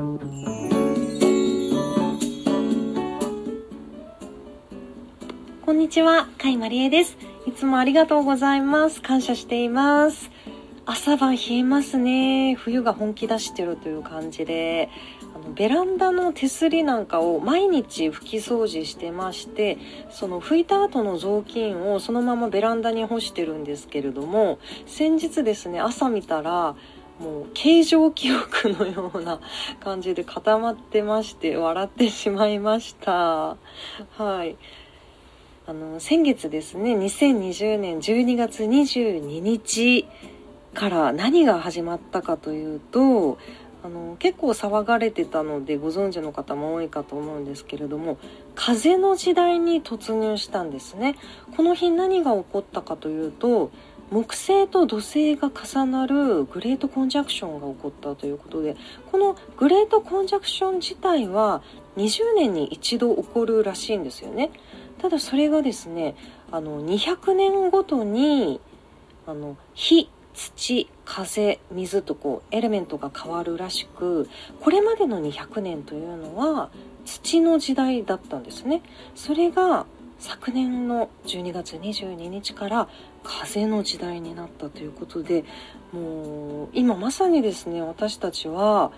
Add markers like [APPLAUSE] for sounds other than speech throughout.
こんにちは、甲斐まりえです。いつもありがとうございます。感謝しています。朝晩冷えますね。冬が本気出してるという感じで、あのベランダの手すりなんかを毎日拭き掃除してまして、その拭いた後の雑巾をそのままベランダに干してるんですけれども、先日ですね、朝見たら、もう形状記憶のような感じで固まってまして笑ってしまいました。はい。あの先月ですね2020年12月22日から何が始まったかというとあの結構騒がれてたのでご存知の方も多いかと思うんですけれども風の時代に突入したんですねこの日何が起こったかというと木星と土星が重なるグレートコンジャクションが起こったということでこのグレートコンジャクション自体は20年に一度起こるらしいんですよね。ただそれがですねあの200年ごとにあの火土風水とこうエレメントが変わるらしくこれまでの200年というのは土の時代だったんですね。それが昨年の12月22日から風の時代になったということでもう今まさにですね私たちは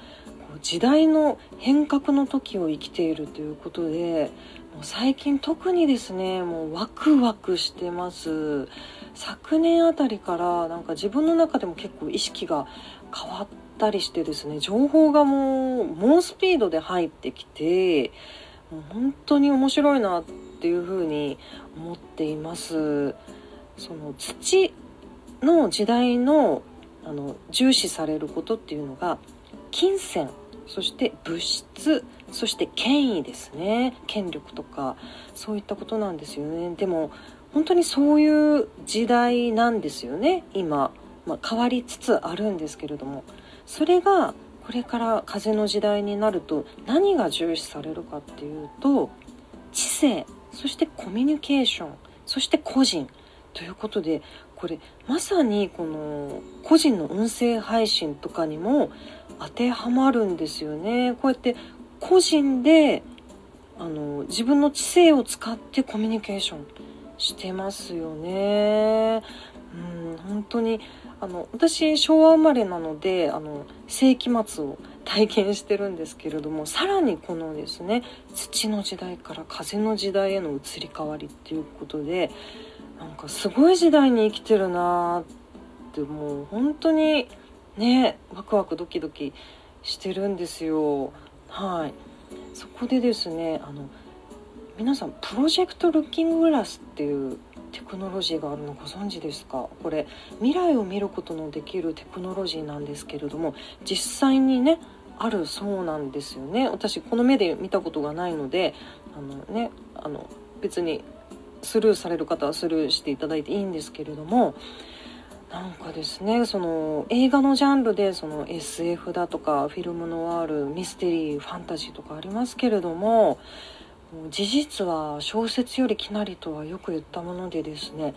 時代の変革の時を生きているということでもう最近特にですねもうワクワクしてます。昨年あたりからなんか自分の中でも結構意識が変わったりしてですね情報がもう猛スピードで入ってきてもう本当に面白いなっていうふうに思っています。その土の時代のあの重視されることっていうのが金銭。そして物質そして権威ですね。権力とかそういったことなんですよね。でも本当にそういう時代なんですよね。今、まあ、変わりつつあるんですけれども。それがこれから風の時代になると何が重視されるかっていうと知性そしてコミュニケーションそして個人ということでこれまさにこの個人の音声配信とかにも当てはまるんですよね。こうやって個人であの自分の知性を使ってコミュニケーションしてますよね。うん本当にあの私昭和生まれなのであの世紀末を体験してるんですけれどもさらにこのですね土の時代から風の時代への移り変わりっていうことでなんかすごい時代に生きてるなってもう本当にねワクワクドキドキしてるんですよ。はい。そこでですねあの皆さんプロジェクトルッキンググラスっていうテクノロジーがあるのご存知ですか？これ未来を見ることのできるテクノロジーなんですけれども実際にねあるそうなんですよね。私この目で見たことがないのであのねあの別にスルーされる方はスルーしていただいていいんですけれどもなんかですねその映画のジャンルでその SF だとかフィルムノワールミステリーファンタジーとかありますけれども事実は小説よりきなりとはよく言ったものでですね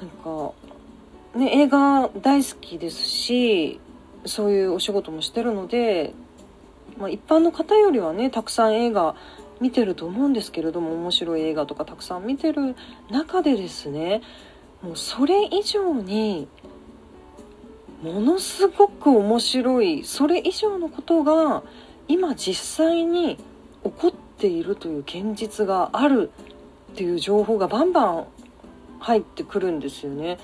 なんかね映画大好きですしそういうお仕事もしてるので、まあ、一般の方よりはねたくさん映画見てると思うんですけれども面白い映画とかたくさん見てる中でですねもうそれ以上にものすごく面白いそれ以上のことが今実際に起こってているという現実があるっていう情報がバンバン入ってくるんですよね。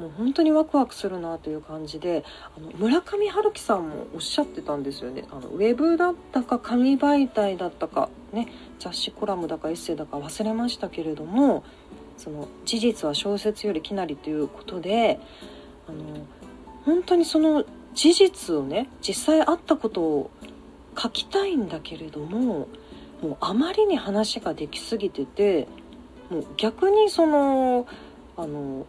もう本当にワクワクするなという感じであの村上春樹さんもおっしゃってたんですよねあのウェブだったか紙媒体だったかね雑誌コラムだかエッセイだか忘れましたけれどもその事実は小説よりきなりということであの本当にその事実をね実際あったことを書きたいんだけれどももうあまりに話ができすぎててもう逆にそのあの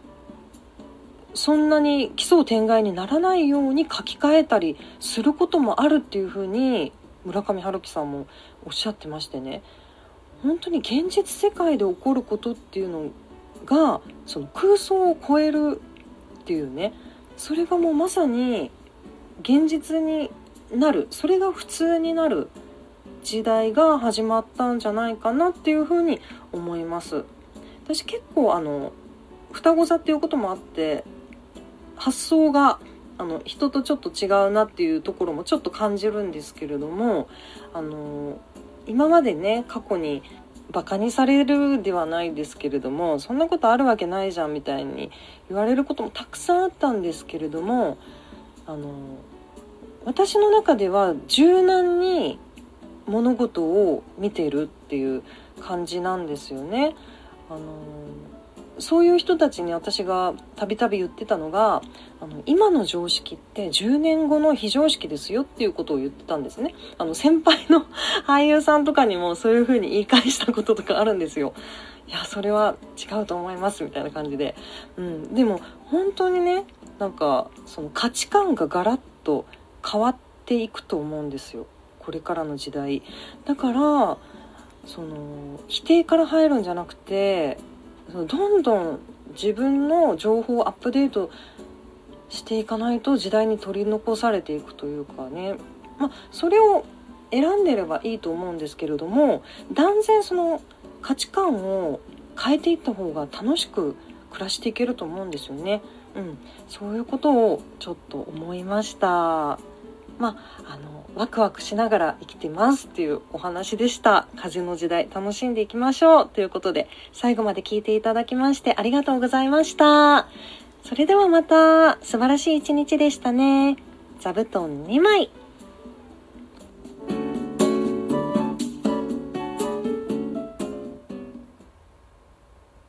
そんなに奇想天外にならないように書き換えたりすることもあるっていうふうに村上春樹さんもおっしゃってましてね。本当に現実世界で起こることっていうのがその空想を超えるっていうね。それがもうまさに現実になる。それが普通になる。時代が始まったんじゃないかなっていうふうに思います。私結構あの双子座っていうこともあって発想があの人とちょっと違うなっていうところもちょっと感じるんですけれどもあの今までね過去にバカにされるではないですけれどもそんなことあるわけないじゃんみたいに言われることもたくさんあったんですけれどもあの私の中では柔軟に物事を見てるっていう感じなんですよね。あのそういう人たちに私がたびたび言ってたのがあの今の常識って10年後の非常識ですよっていうことを言ってたんですね。あの先輩の [LAUGHS] 俳優さんとかにもそういう風に言い返したこととかあるんですよ。いやそれは違うと思いますみたいな感じで、うん、でも本当にねなんかその価値観がガラッと変わっていくと思うんですよ。これからの時代だからその否定から入るんじゃなくてどんどん自分の情報をアップデートしていかないと時代に取り残されていくというかね、まあ、それを選んでればいいと思うんですけれども断然その価値観を変えていった方が楽しく暮らしていけると思うんですよね。うん、そういうことをちょっと思いました。まあ、あのワクワクしながら生きてますっていうお話でした。風の時代楽しんでいきましょう。ということで最後まで聞いていただきましてありがとうございました。それではまた素晴らしい一日でしたね。座布団2枚。